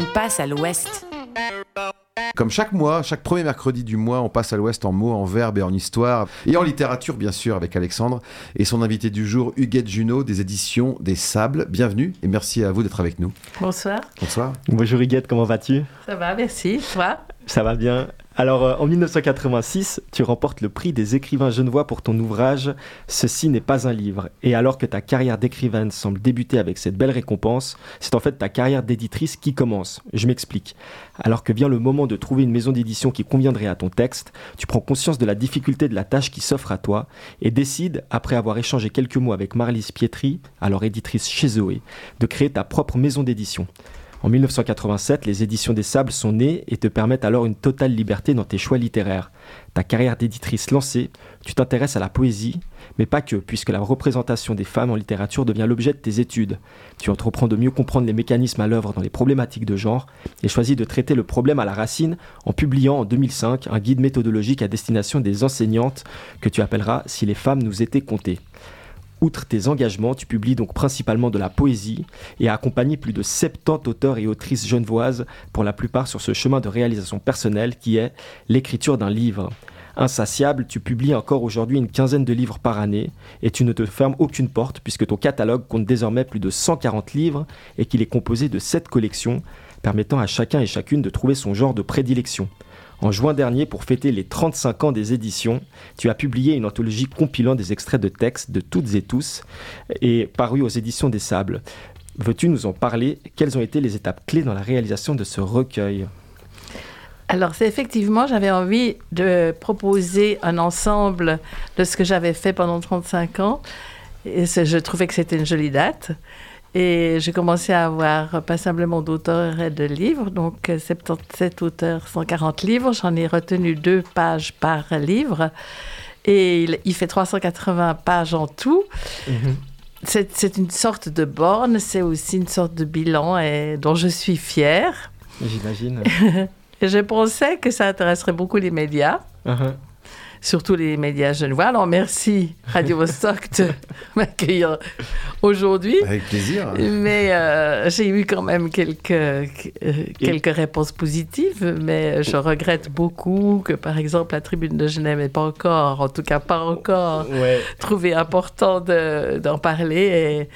On passe à l'ouest. Comme chaque mois, chaque premier mercredi du mois, on passe à l'ouest en mots, en verbes et en histoire, et en littérature bien sûr avec Alexandre et son invité du jour, Huguette Junot des éditions des Sables. Bienvenue et merci à vous d'être avec nous. Bonsoir. Bonsoir. Bonjour Huguette, comment vas-tu? Ça va, merci. Toi? Ça va bien. Alors, euh, en 1986, tu remportes le prix des écrivains genevois pour ton ouvrage Ceci n'est pas un livre. Et alors que ta carrière d'écrivaine semble débuter avec cette belle récompense, c'est en fait ta carrière d'éditrice qui commence. Je m'explique. Alors que vient le moment de trouver une maison d'édition qui conviendrait à ton texte, tu prends conscience de la difficulté de la tâche qui s'offre à toi et décides, après avoir échangé quelques mots avec Marlise Pietri, alors éditrice chez Zoé, de créer ta propre maison d'édition. En 1987, les éditions des Sables sont nées et te permettent alors une totale liberté dans tes choix littéraires. Ta carrière d'éditrice lancée, tu t'intéresses à la poésie, mais pas que, puisque la représentation des femmes en littérature devient l'objet de tes études. Tu entreprends de mieux comprendre les mécanismes à l'œuvre dans les problématiques de genre et choisis de traiter le problème à la racine en publiant en 2005 un guide méthodologique à destination des enseignantes que tu appelleras Si les femmes nous étaient comptées. Outre tes engagements, tu publies donc principalement de la poésie et as accompagné plus de 70 auteurs et autrices genevoises, pour la plupart sur ce chemin de réalisation personnelle qui est l'écriture d'un livre. Insatiable, tu publies encore aujourd'hui une quinzaine de livres par année et tu ne te fermes aucune porte puisque ton catalogue compte désormais plus de 140 livres et qu'il est composé de 7 collections permettant à chacun et chacune de trouver son genre de prédilection. En juin dernier, pour fêter les 35 ans des éditions, tu as publié une anthologie compilant des extraits de textes de toutes et tous et paru aux éditions des Sables. Veux-tu nous en parler? Quelles ont été les étapes clés dans la réalisation de ce recueil? Alors, c'est effectivement, j'avais envie de proposer un ensemble de ce que j'avais fait pendant 35 ans. Et je trouvais que c'était une jolie date. Et j'ai commencé à avoir pas simplement d'auteurs et de livres, donc 77 auteurs, 140 livres. J'en ai retenu deux pages par livre. Et il, fait 380 pages en tout. Mhm. C'est une sorte de borne, c'est aussi une sorte de bilan et, dont je suis fière. J'imagine. je pensais que ça intéresserait beaucoup les médias. Uh-huh surtout les médias genevois. Alors merci Radio Vostok de m'accueillir aujourd'hui. Avec plaisir. Mais euh, j'ai eu quand même quelques, euh, quelques réponses positives, mais je regrette beaucoup que par exemple la tribune de Genève n'ait pas encore, en tout cas pas encore, trouvé important d'en parler. Et,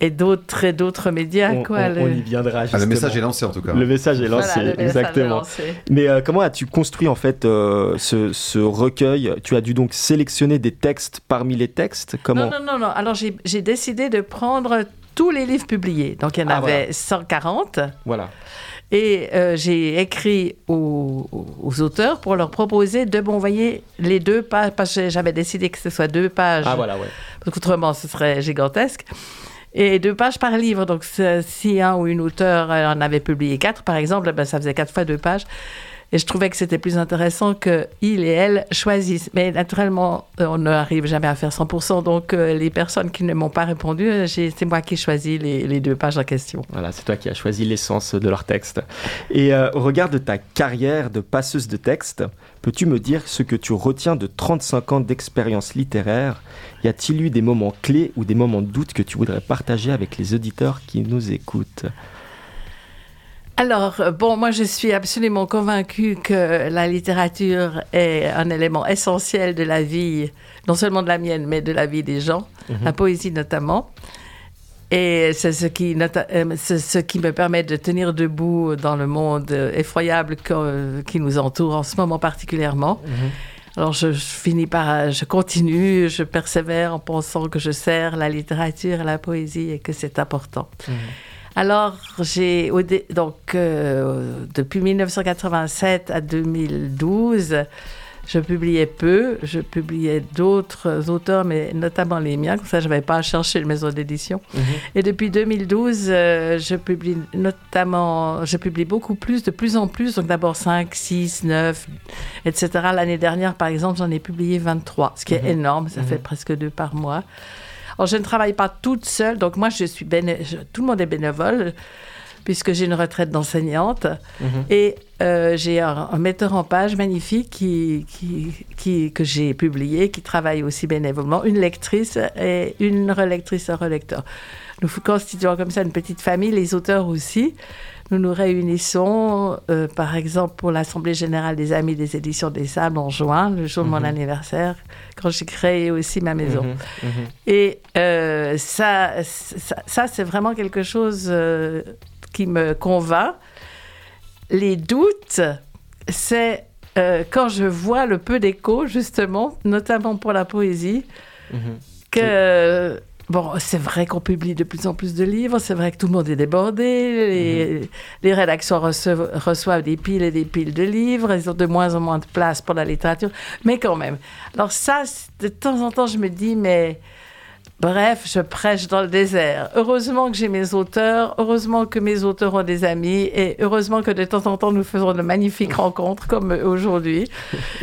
et d'autres et d'autres médias. On, quoi, on, y viendra. Ah, le message est lancé en tout cas. Le message est lancé, exactement. Mais euh, comment as-tu construit en fait euh, ce, ce, recueil? Tu as dû donc sélectionner des textes parmi les textes? Comment Non, non, non. non. Alors j'ai décidé de prendre tous les livres publiés. Donc il y en ah, avait 140. Voilà. Et euh, j'ai écrit aux, aux, auteurs pour leur proposer de m'envoyer les deux pages, parce que j'avais décidé que ce soit deux pages. Ah voilà, ouais. Parce qu'autrement, ce serait gigantesque et deux pages par livre. Donc, si un ou une auteur en avait publié quatre, par exemple, ben, ça faisait quatre fois deux pages. Et je trouvais que c'était plus intéressant qu'il et elle choisissent. Mais naturellement, euh, on n'arrive jamais à faire 100%. Donc, euh, les personnes qui ne m'ont pas répondu, euh, c'est moi qui ai choisi les, les, deux pages en question. Voilà, c'est toi qui as choisi l'essence de leur texte. Et au regard de ta carrière de passeuse de texte, peux-tu me dire ce que tu retiens de 35 ans d'expérience littéraire? Y a-t-il eu des moments clés ou des moments de doute que tu voudrais partager avec les auditeurs qui nous écoutent? Alors, bon, moi, je suis absolument convaincue que la littérature est un élément essentiel de la vie, non seulement de la mienne, mais de la vie des gens, mhm. la poésie notamment. Et c'est ce qui, euh, ce qui me permet de tenir debout dans le monde effroyable qui nous entoure en ce moment particulièrement. Mhm. Alors je, finis par, je continue, je persévère en pensant que je sers la littérature et la poésie et que c'est important. Mhm. Alors, j'ai donc euh, depuis 1987 à 2012, je publiais peu. Je publiais d'autres auteurs, mais notamment les miens. Comme ça, je n'avais pas à chercher une maison d'édition. Mhm. Et depuis 2012, euh, je publie notamment, je publie beaucoup plus, de plus en plus. Donc d'abord 5, 6, 9, etc. L'année dernière, par exemple, j'en ai publié 23, ce qui est mhm. énorme. Ça fait mhm. presque deux par mois. Alors, je ne travaille pas toute seule, donc moi, je suis tout le monde est bénévole, puisque j'ai une retraite d'enseignante. Mhm. Et euh, j'ai un, metteur en page magnifique qui, qui, que j'ai publié, qui travaille aussi bénévolement, une lectrice et une relectrice, un relecteur. Nous constituons comme ça une petite famille, les auteurs aussi. nous nous réunissons, euh, par exemple, pour l'Assemblée générale des Amis des éditions des Sables en juin, le jour de mon Mhm. anniversaire, quand j'ai créé aussi ma maison. Mhm. Et euh, ça, ça, ça, c'est vraiment quelque chose qui me convainc. Les doutes, c'est euh, quand je vois le peu d'écho, justement, notamment pour la poésie, Mhm. que... Bon, c'est vrai qu'on publie de plus en plus de livres, c'est vrai que tout le monde est débordé, les, les rédactions reçoivent, reçoivent des piles et des piles de livres, ils ont de moins en moins de place pour la littérature, mais quand même. Alors ça, de temps en temps, je me dis, mais bref, je prêche dans le désert. Heureusement que j'ai mes auteurs, heureusement que mes auteurs ont des amis, et heureusement que de temps en temps, nous faisons de magnifiques rencontres comme aujourd'hui,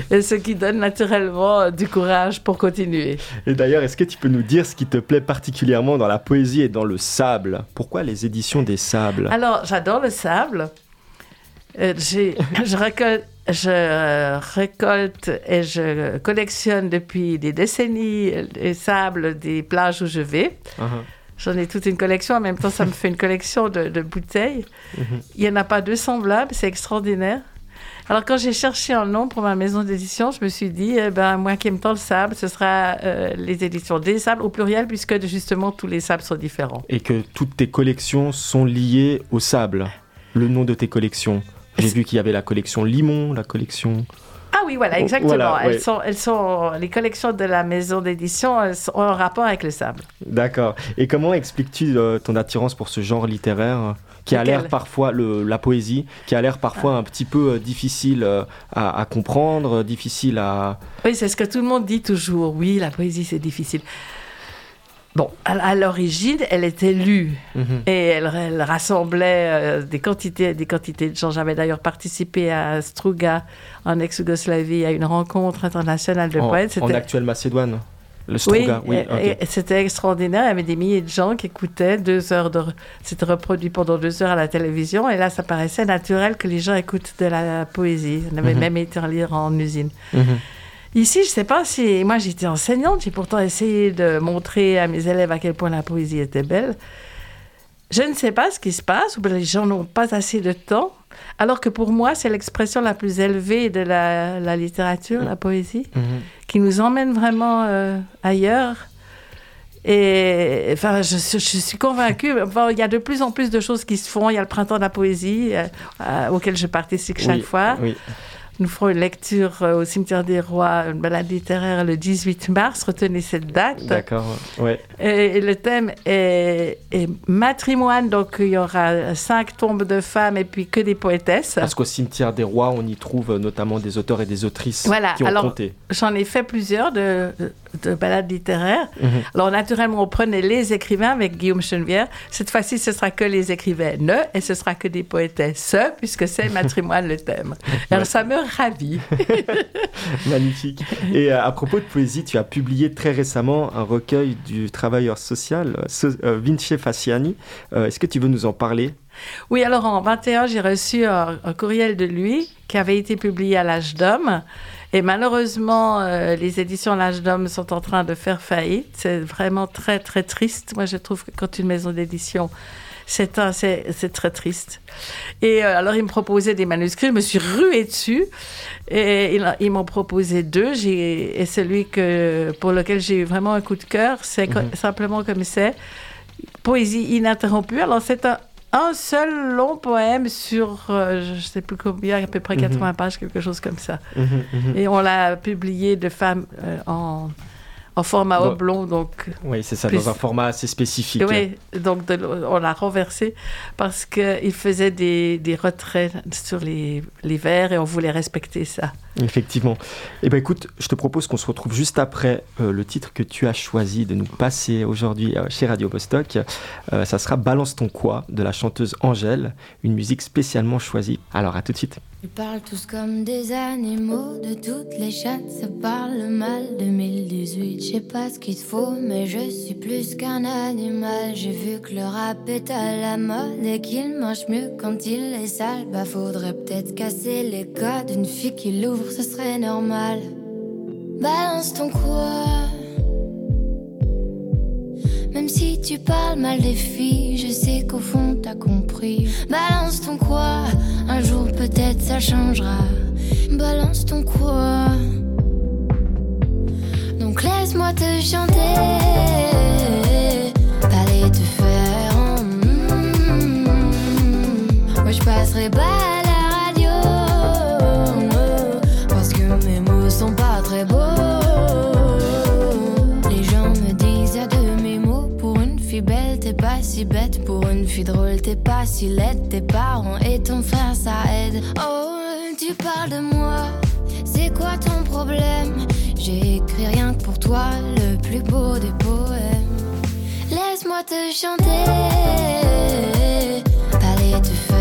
et ce qui donne naturellement euh, du courage pour continuer. Et d'ailleurs, est-ce que tu peux nous dire ce qui te plaît particulièrement dans la poésie et dans le sable? Pourquoi les éditions des sables? Alors, j'adore le sable. Euh, j'ai- je, récolte, je récolte et je collectionne depuis des décennies les sables des plages où je vais. Mhm. J'en ai toute une collection. En même temps, ça me fait une collection de, de bouteilles. Mhm. Il n'y en a pas deux semblables. C'est extraordinaire. Alors, quand j'ai cherché un nom pour ma maison d'édition, je me suis dit, eh ben, moi qui aime tant le sable, ce sera euh, les éditions des sables au pluriel, puisque justement, tous les sables sont différents. Et que toutes tes collections sont liées au sable. Le nom de tes collections. J'ai vu qu'il y avait la collection Limon, la collection. Ah oui, voilà, exactement. voilà, elles, ouais. sont, elles sont, les collections de la maison d'édition elles sont- ont un rapport avec le sable. D'accord. Et comment expliques-tu euh, ton attirance pour ce genre littéraire euh, qui a l'air parfois, le, la poésie, qui a l'air parfois un petit peu euh, difficile euh, à, à comprendre, difficile à... Oui, c'est ce que tout le monde dit toujours. Oui, la poésie, c'est difficile. Bon, à, à l'origine, elle était lue Mhm. et elle, elle rassemblait euh, des quantités des quantités de gens. J'avais d'ailleurs participé à Struga, en ex-Yougoslavie, à une rencontre internationale de en, poètes. en C'était- actuelle Macédoine. Le Struga, oui. c'était extraordinaire. Il y avait des milliers de gens qui écoutaient deux heures de. C'était reproduit pendant deux heures à la télévision. Et là, ça paraissait naturel que les gens écoutent de la poésie. On avait Mhm. même été en lire en usine. Mhm. Ici, je sais pas si. Moi, j'étais enseignante. J'ai pourtant essayé de montrer à mes élèves à quel point la poésie était belle. Je ne sais pas ce qui se passe, ou bien les gens n'ont pas assez de temps. Alors que pour moi, c'est l'expression la plus élevée de la, la littérature, la poésie Mhm. qui nous emmène vraiment euh, ailleurs. Et enfin, je, suis- je suis convaincue. Enfin, il y a de plus en plus de choses qui se font. Il y a le printemps de la poésie euh, euh, auquel je participe chaque Oui, fois. Oui. Nous ferons une lecture euh, au cimetière des Rois, une balade littéraire le 18 mars. Retenez cette date. D'accord. Ouais. Et, et le thème est, est matrimoine. Donc il y aura cinq tombes de femmes et puis que des poétesses. Parce qu'au cimetière des rois, on y trouve notamment des auteurs et des autrices Voilà, qui ont alors- compté. J'en ai fait plusieurs de, de, de balades littéraires. Mhm. Alors, naturellement, on prenait les écrivains avec Guillaume Chenevière. Cette fois-ci, ce sera que les écrivaines et ce sera que des poétesses, puisque c'est matrimoine le thème. Alors, ça me ravit. Magnifique. Et euh, à propos de poésie, tu as publié très récemment un recueil du travailleur social euh, euh, Vince Faciani. Euh, Est-ce que tu veux nous en parler? Oui, alors en 21, j'ai reçu un, un courriel de lui qui avait été publié à l'âge d'homme. Et malheureusement, euh, les éditions L'âge d'homme sont en train de faire faillite. C'est vraiment très, très triste. Moi, je trouve que quand une maison d'édition c'est c'est c'est très triste. Et euh, alors, il me proposait des manuscrits. Je me suis ruée dessus. Et ils, ils m'ont proposé deux. J'ai- Et celui que, pour lequel j'ai eu vraiment un coup de cœur, c'est Mhm. simplement comme c'est Poésie ininterrompue. Alors, c'est un, un seul long poème sur, euh, je ne sais plus combien, à peu près Mhm. 80 pages, quelque chose comme ça. Mhm, mhm. Et on l'a publié de femme euh, en, en format Bon. oblong, donc Oui, c'est ça, Plus- dans un format assez spécifique. oui, donc de on l'a renversé parce qu'il faisait des, des retraits sur les, les vers et on voulait respecter ça. Effectivement. Eh ben écoute, je te propose qu'on se retrouve juste après euh, le titre que tu as choisi de nous passer aujourd'hui euh, chez Radio Bostock. Euh, ça sera Balance ton quoi de la chanteuse Angèle, une musique spécialement choisie. Alors à tout de suite. Ils parlent tous comme des animaux, de toutes les chattes, ça parle mal. 2018, je sais pas ce qu'il faut, mais je suis plus qu'un animal. J'ai vu que le rap est à la mode et qu'il mange mieux quand il est sale. Bah faudrait peut-être casser les codes, une fille qui l'ouvre, ce serait normal. Balance ton quoi Même si tu parles mal des filles, je sais qu'au fond t'as compris. Balance ton quoi, un jour peut-être ça changera. Balance ton quoi. Donc laisse-moi te chanter. Aller te faire. Mm, Moi je passerai pas sont pas très beaux. Les gens me disent à de mes mots. Pour une fille belle, t'es pas si bête. Pour une fille drôle, t'es pas si laide. Tes parents et ton frère, ça aide. Oh, tu parles de moi. C'est quoi ton problème? J'ai écrit rien que pour toi, le plus beau des poèmes. Laisse-moi te chanter. Te faire.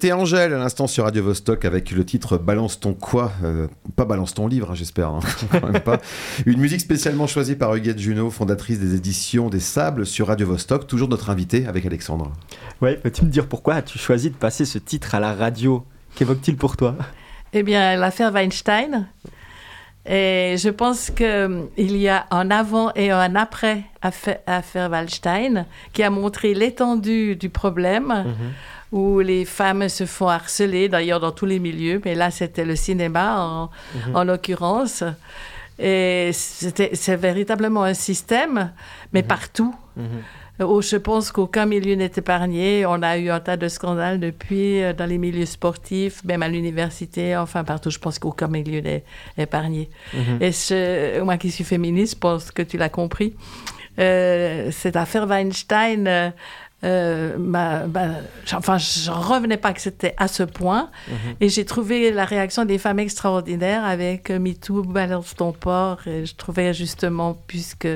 C'était Angèle à l'instant sur Radio Vostok avec le titre Balance ton quoi Euh, Pas Balance ton livre, hein, j'espère. hein, pas. Une musique spécialement choisie par Huguette Junot, fondatrice des éditions des Sables sur Radio Vostok. Toujours notre invité avec Alexandre. Ouais, peux-tu me dire pourquoi as-tu choisi de passer ce titre à la radio? Qu'évoque-t-il pour toi? Eh bien, l'affaire Weinstein. Et je pense qu'il y a un avant et un après affaire, affaire Weinstein qui a montré l'étendue du problème où les femmes se font harceler, d'ailleurs dans tous les milieux, mais là c'était le cinéma en, en l'occurrence. Et c'est véritablement un système, mais partout. Oh, je pense qu'aucun milieu n'est épargné. On a eu un tas de scandales depuis, euh, dans les milieux sportifs, même à l'université, enfin partout. Je pense qu'aucun milieu n'est épargné. Et je- moi qui suis féministe, je pense que tu l'as compris. Euh, cette affaire Weinstein, euh, euh, enfin, je revenais pas que c'était à ce point. Et j'ai trouvé la réaction des femmes extraordinaire avec euh, MeToo, Balance ton porc. Et je trouvais justement, puisque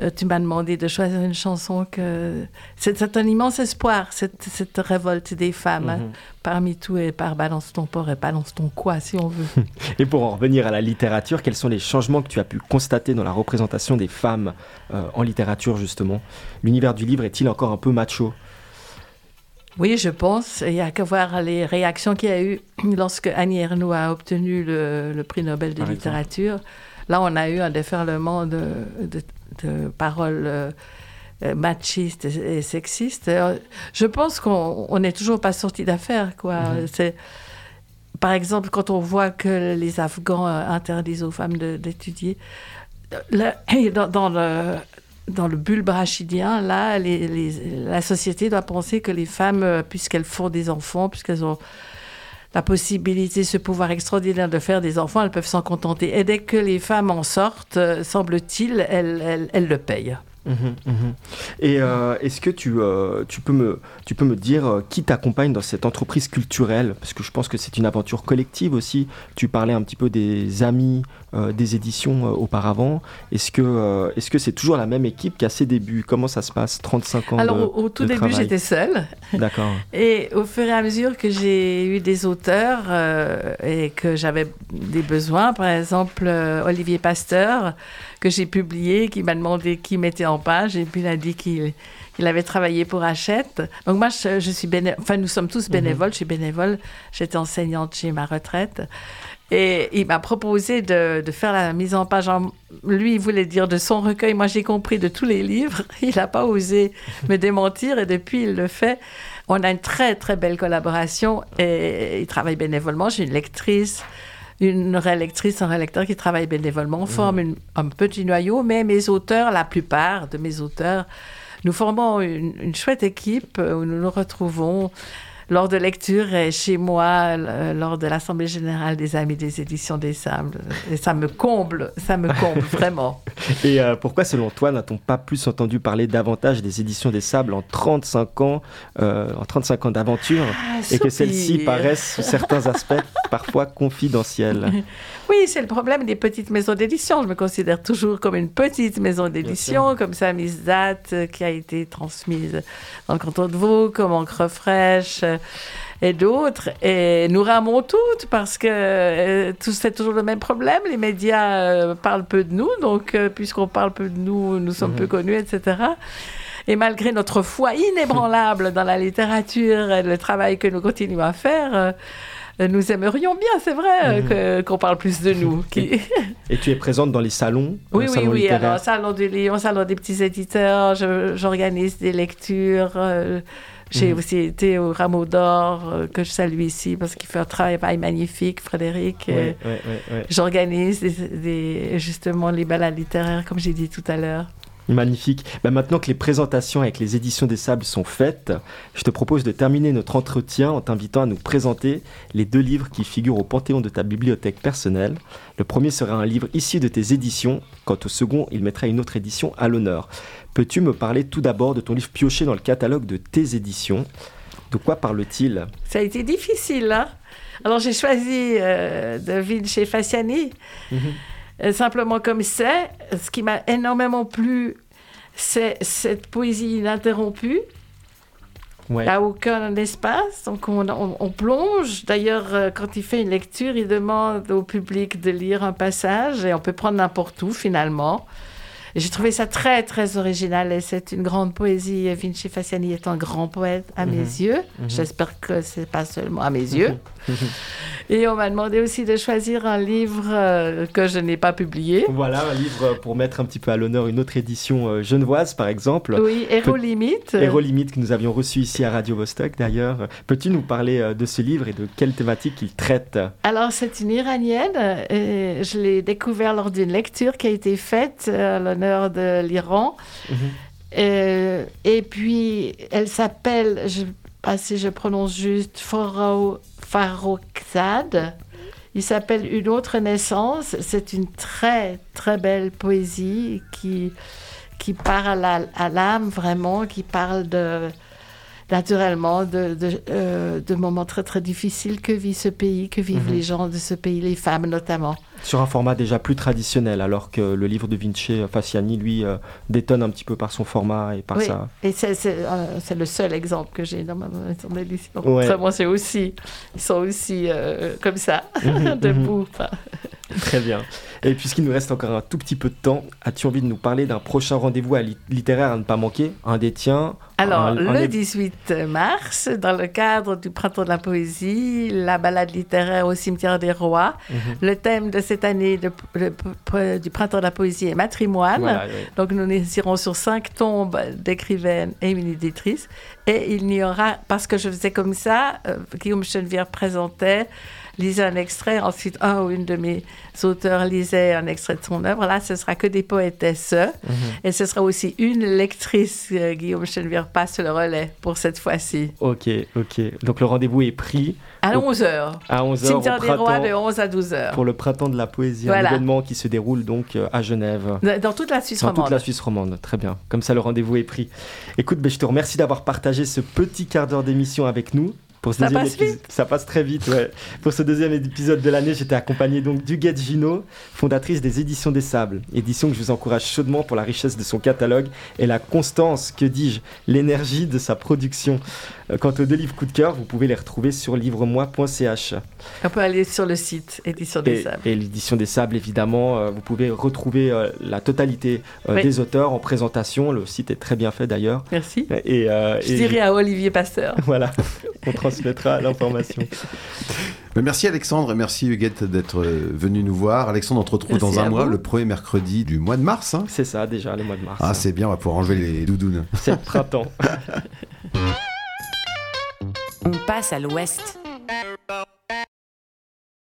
euh, tu m'as demandé de choisir une chanson que c'est un immense espoir cette, cette révolte des femmes hein, parmi tout et par balance ton porc et balance ton quoi si on veut. Et pour en revenir à la littérature, quels sont les changements que tu as pu constater dans la représentation des femmes euh, en littérature justement? L'univers du livre est-il encore un peu macho? Oui je pense. Il y a qu'à voir les réactions qu'il y a eu lorsque Annie Ernaux a obtenu le, le prix Nobel de Par exemple. littérature. Là on a eu un déferlement de, de, de paroles euh, euh, machistes et, sexistes. Euh, je pense qu'on on n'est toujours pas sorti d'affaire quoi. C'est par exemple, quand on voit que les Afghans interdisent aux femmes d'étudier, dans, dans le, dans le bulbe rachidien, là, les- les- la société doit penser que les femmes, puisqu'elles font des enfants, puisqu'elles ont la possibilité, ce pouvoir extraordinaire de faire des enfants, elles peuvent s'en contenter. Et dès que les femmes en sortent, euh, semble-t-il, elles, elles- elles le payent. Mhm, mhm. Et euh, est-ce que tu, euh, tu, peux me, tu peux me dire euh, qui t'accompagne dans cette entreprise culturelle? Parce que je pense que c'est une aventure collective aussi. Tu parlais un petit peu des amis des éditions auparavant. Est-ce que est-ce que c'est toujours la même équipe qu'à ses débuts? Comment ça se passe? 35 ans Alors au, tout début j'étais seule. D'accord. Et au fur et à mesure que j'ai eu des auteurs et que j'avais des besoins, par exemple Olivier Pasteur, que j'ai publié, qui m'a demandé qui mettait en page, et puis il a dit qu'il avait travaillé pour Hachette. Donc moi, je, suis bénévole, enfin nous sommes tous mhm. bénévoles, je suis bénévole, j'étais enseignante chez ma retraite. Et il m'a proposé de, faire la mise en page. lui, il voulait dire de son recueil. Moi, j'ai compris de tous les livres. Il n'a pas osé me démentir et depuis, il le fait. On a une très, très belle collaboration et il travaille bénévolement. J'ai une lectrice une rélectrice, un rélecteur qui travaille bénévolement, forme un petit noyau, mais mes auteurs, la plupart de mes auteurs, nous formons une, chouette équipe où nous nous retrouvons lors de lecture chez moi, lors de l'Assemblée générale des Amis des éditions des Sables. Et ça me comble, ça me comble vraiment. Et euh, pourquoi, selon toi, n'a-t-on pas plus entendu parler davantage des éditions des Sables en 35 ans, euh, en 35 ans d'aventure, ah, et que celles-ci paraissent, sous certains aspects, parfois confidentielles? Oui, c'est le problème des petites maisons d'édition. Je me considère toujours comme une petite maison d'édition, comme ça, Miss Date, euh, qui a été transmise dans le canton de Vaud, comme Encre Fraîche euh, et d'autres. Et nous ramons toutes parce que euh, c'est toujours le même problème. Les médias parlent peu de nous, donc puisqu'on parle peu de nous, nous sommes peu mhm. connus, etc. Et malgré notre foi inébranlable dans la littérature et le travail que nous continuons à faire, nous aimerions bien, c'est vrai, mhm. qu'on parle plus de nous. Et tu es présente dans les salons Oui, oui, oui. Alors, salon du Lyon, salon des petits éditeurs, j'organise des lectures. Euh, j'ai mhm. aussi été au Rameau d'Or, euh, que je salue ici, parce qu'il fait un travail magnifique, Frédéric. J'organise justement les balades littéraires, comme j'ai dit tout à l'heure. Magnifique. Bah, maintenant que les présentations avec les éditions des Sables sont faites, je te propose de terminer notre entretien en t'invitant à nous présenter les deux livres qui figurent au panthéon de ta bibliothèque personnelle. Le premier sera un livre issu de tes éditions, quant au second, il mettra une autre édition à l'honneur. Peux-tu me parler tout d'abord de ton livre pioché dans le catalogue de tes éditions? De quoi parle-t-il? Ça a été difficile, hein? Alors j'ai choisi euh, de vivre chez Faciani. Mhm. Euh, simplement comme c'est. Ce qui m'a énormément plu, c'est cette poésie ininterrompue. Il n'y a aucun espace, donc on, plonge. D'ailleurs, euh, quand il fait une lecture, il demande au public de lire un passage et on peut prendre n'importe où finalement. J'ai trouvé ça très, très original et c'est une grande poésie. Vinci Faciani est un grand poète à mes mhm. yeux. Mhm. J'espère que c'est pas seulement à mes yeux. Et on m'a demandé aussi de choisir un livre euh, que je n'ai pas publié. Voilà, un livre pour mettre un petit peu à l'honneur une autre édition euh, genevoise, par exemple. Oui, Héros Limite. Héros Limite, que nous avions reçu ici à Radio Vostok, d'ailleurs. Peux-tu nous parler euh, de ce livre et de quelle thématique il traite? Alors, c'est une iranienne. Et je l'ai découvert lors d'une lecture qui a été faite à l'honneur de l'Iran. Mhm. et puis, elle s'appelle, je ne sais pas si je prononce juste, Faroxade. Il s'appelle Une autre naissance. C'est une très, très belle poésie qui, qui parle à l'âme vraiment, qui parle de, naturellement de, de, euh, de, moments très très difficiles que vit ce pays, que vivent mhm. les gens de ce pays, les femmes notamment. Sur un format déjà plus traditionnel, alors que le livre de Vinci euh, Faciani, lui, euh, détonne un petit peu par son format et par oui. sa... Et c'est le seul exemple que j'ai dans ma maison d'édition. Ouais. c'est aussi, ils sont aussi comme ça, mhm, debout. Mhm. Très bien. Et puisqu'il nous reste encore un tout petit peu de temps, as-tu envie de nous parler d'un prochain rendez-vous littéraire à ne pas manquer? Un des tiens Alors, le 18 mars, dans le cadre du Printemps de la Poésie, la balade littéraire au cimetière des Rois. Mhm. Le thème de cette année du Printemps de la Poésie est matrimoine. Donc, nous irons sur cinq tombes d'écrivaines et d'éditrices. Et il n'y aura, parce que je faisais comme ça, euh, Guillaume Chenevière présentait lisait un extrait, ensuite un ou une de mes auteurs lisait un extrait de son œuvre. Là, ce sera que des poétesses. Mhm. Et ce sera aussi une lectrice. Euh, Guillaume Chenevière passe le relais pour cette fois-ci. Ok, ok. Donc le rendez-vous est pris. À 11h. À 11h. Cimetière des Rois de 11 à 12h. Pour le printemps de la poésie. Un événement qui se déroule donc euh, à Genève. Dans toute la Suisse romande. Dans toute la Suisse romande. Très bien. Comme ça, le rendez-vous est pris. Écoute, ben, je te remercie d'avoir partagé ce petit quart d'heure d'émission avec nous. Pour ce ça passe vite. Ça passe très vite, ouais. Pour ce deuxième épisode de l'année, j'étais accompagné donc d'Huguette Gino, fondatrice des Éditions des Sables. Édition que je vous encourage chaudement pour la richesse de son catalogue et la constance, que dis-je, l'énergie de sa production. Euh, quant aux deux livres coup de cœur, vous pouvez les retrouver sur livre-moi.ch. On peut aller sur le site Édition des Sables. Et l'Édition des Sables, évidemment, euh, vous pouvez retrouver euh, la totalité des auteurs en présentation. Le site est très bien fait d'ailleurs. Merci. Et, je dirais à Olivier Pasteur. voilà, on transmettra l'information. Merci Alexandre et merci Huguette d'être venu nous voir. Alexandre, on te retrouve dans un mois, le premier mercredi du mois de mars. Hein. c'est ça, déjà, le mois de mars. Ah, c'est bien, on va pouvoir enlever les doudounes. C'est le printemps. On passe à l'ouest.